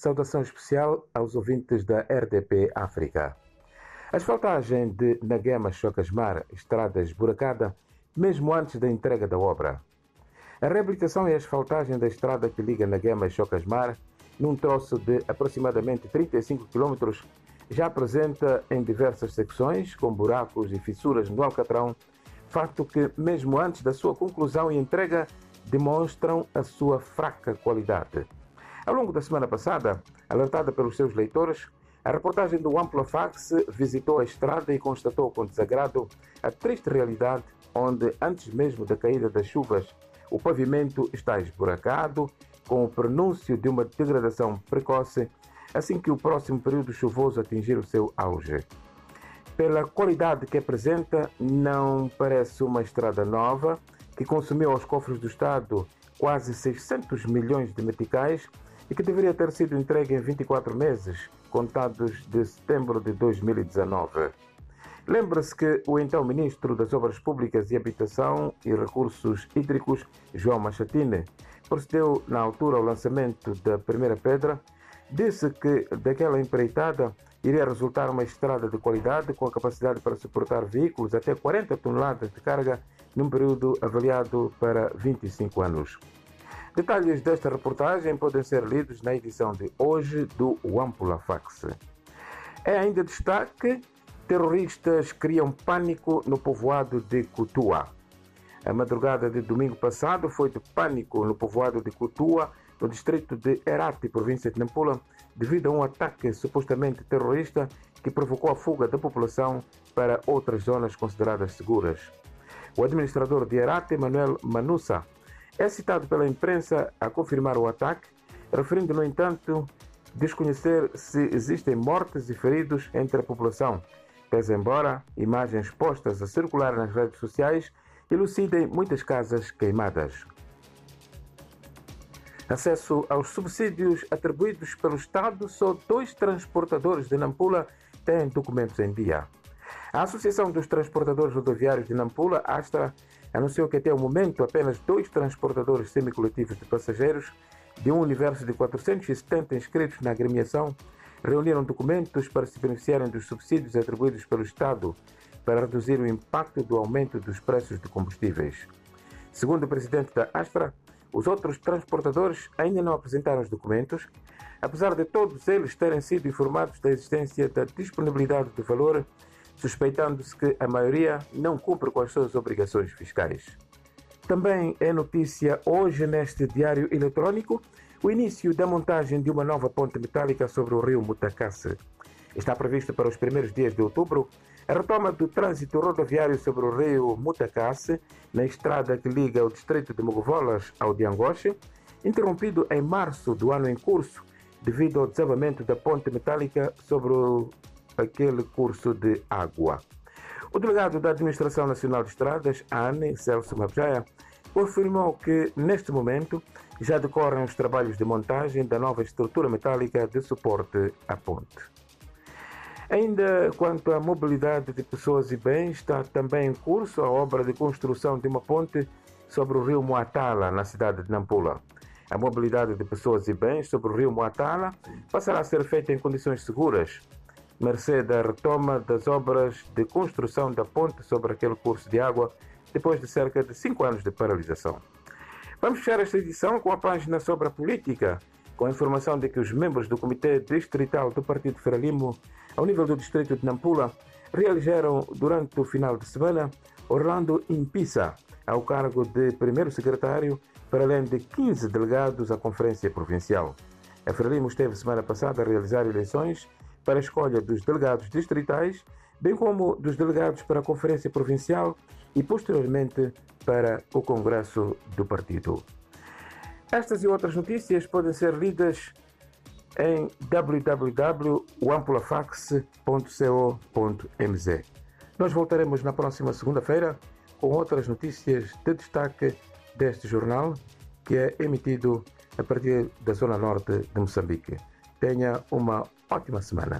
Saudação especial aos ouvintes da RDP África. Asfaltagem de Naguema Chocasmar, estrada esburacada, mesmo antes da entrega da obra. A reabilitação e asfaltagem da estrada que liga Naguema e Chocasmar, num troço de aproximadamente 35 km, já apresenta em diversas secções, com buracos e fissuras no Alcatrão, fato que, mesmo antes da sua conclusão e entrega, demonstram a sua fraca qualidade. Ao longo da semana passada, alertada pelos seus leitores, a reportagem do Amplafax visitou a estrada e constatou com desagrado a triste realidade onde, antes mesmo da caída das chuvas, o pavimento está esburacado, com o prenúncio de uma degradação precoce assim que o próximo período chuvoso atingir o seu auge. Pela qualidade que apresenta, não parece uma estrada nova, que consumiu aos cofres do Estado quase 600 milhões de meticais e que deveria ter sido entregue em 24 meses, contados de setembro de 2019. Lembra-se que o então Ministro das Obras Públicas e Habitação e Recursos Hídricos, João Machatine, procedeu na altura ao lançamento da primeira pedra, disse que daquela empreitada iria resultar uma estrada de qualidade com a capacidade para suportar veículos até 40 toneladas de carga num período avaliado para 25 anos. Detalhes desta reportagem podem ser lidos na edição de hoje do Wampula Fax. É ainda destaque: terroristas criam pânico no povoado de Cutua. A madrugada de domingo passado foi de pânico no povoado de Cutua, no distrito de Herati, província de Nampula, devido a um ataque supostamente terrorista que provocou a fuga da população para outras zonas consideradas seguras. O administrador de Herati, Manuel Manussa, é citado pela imprensa a confirmar o ataque, referindo, no entanto, desconhecer se existem mortes e feridos entre a população, pese embora imagens postas a circular nas redes sociais elucidem muitas casas queimadas. Acesso aos subsídios atribuídos pelo Estado, só dois transportadores de Nampula têm documentos em dia. A Associação dos Transportadores Rodoviários de Nampula, Astra, anunciou que até o momento apenas dois transportadores semicoletivos de passageiros de um universo de 470 inscritos na agremiação reuniram documentos para se beneficiarem dos subsídios atribuídos pelo Estado para reduzir o impacto do aumento dos preços de combustíveis. Segundo o presidente da Astra, os outros transportadores ainda não apresentaram os documentos, apesar de todos eles terem sido informados da existência da disponibilidade de valor, suspeitando-se que a maioria não cumpre com as suas obrigações fiscais. Também é notícia hoje neste diário eletrônico o início da montagem de uma nova ponte metálica sobre o rio Mutacasse. Está previsto para os primeiros dias de outubro a retoma do trânsito rodoviário sobre o rio Mutacasse, na estrada que liga o distrito de Mogovolas ao de Angoche, interrompido em março do ano em curso, devido ao desabamento da ponte metálica sobre o, aquele curso de água. O delegado da Administração Nacional de Estradas, ANE, Celso Mabjaya, confirmou que, neste momento, já decorrem os trabalhos de montagem da nova estrutura metálica de suporte à ponte. Ainda quanto à mobilidade de pessoas e bens, está também em curso a obra de construção de uma ponte sobre o rio Moatala, na cidade de Nampula. A mobilidade de pessoas e bens sobre o rio Moatala passará a ser feita em condições seguras, mercê da retoma das obras de construção da ponte sobre aquele curso de água, depois de cerca de cinco anos de paralisação. Vamos fechar esta edição com a página sobre a política, com a informação de que os membros do Comitê Distrital do Partido Frelimo ao nível do distrito de Nampula, realizaram durante o final de semana Orlando Impisa ao cargo de primeiro secretário, para além de 15 delegados à Conferência Provincial. A Frelimo esteve semana passada a realizar eleições para a escolha dos delegados distritais, bem como dos delegados para a Conferência Provincial e, posteriormente, para o Congresso do Partido. Estas e outras notícias podem ser lidas em www.ampulafax.co.mz. Nós voltaremos na próxima segunda-feira com outras notícias de destaque deste jornal que é emitido a partir da zona norte de Moçambique. Tenha uma ótima semana.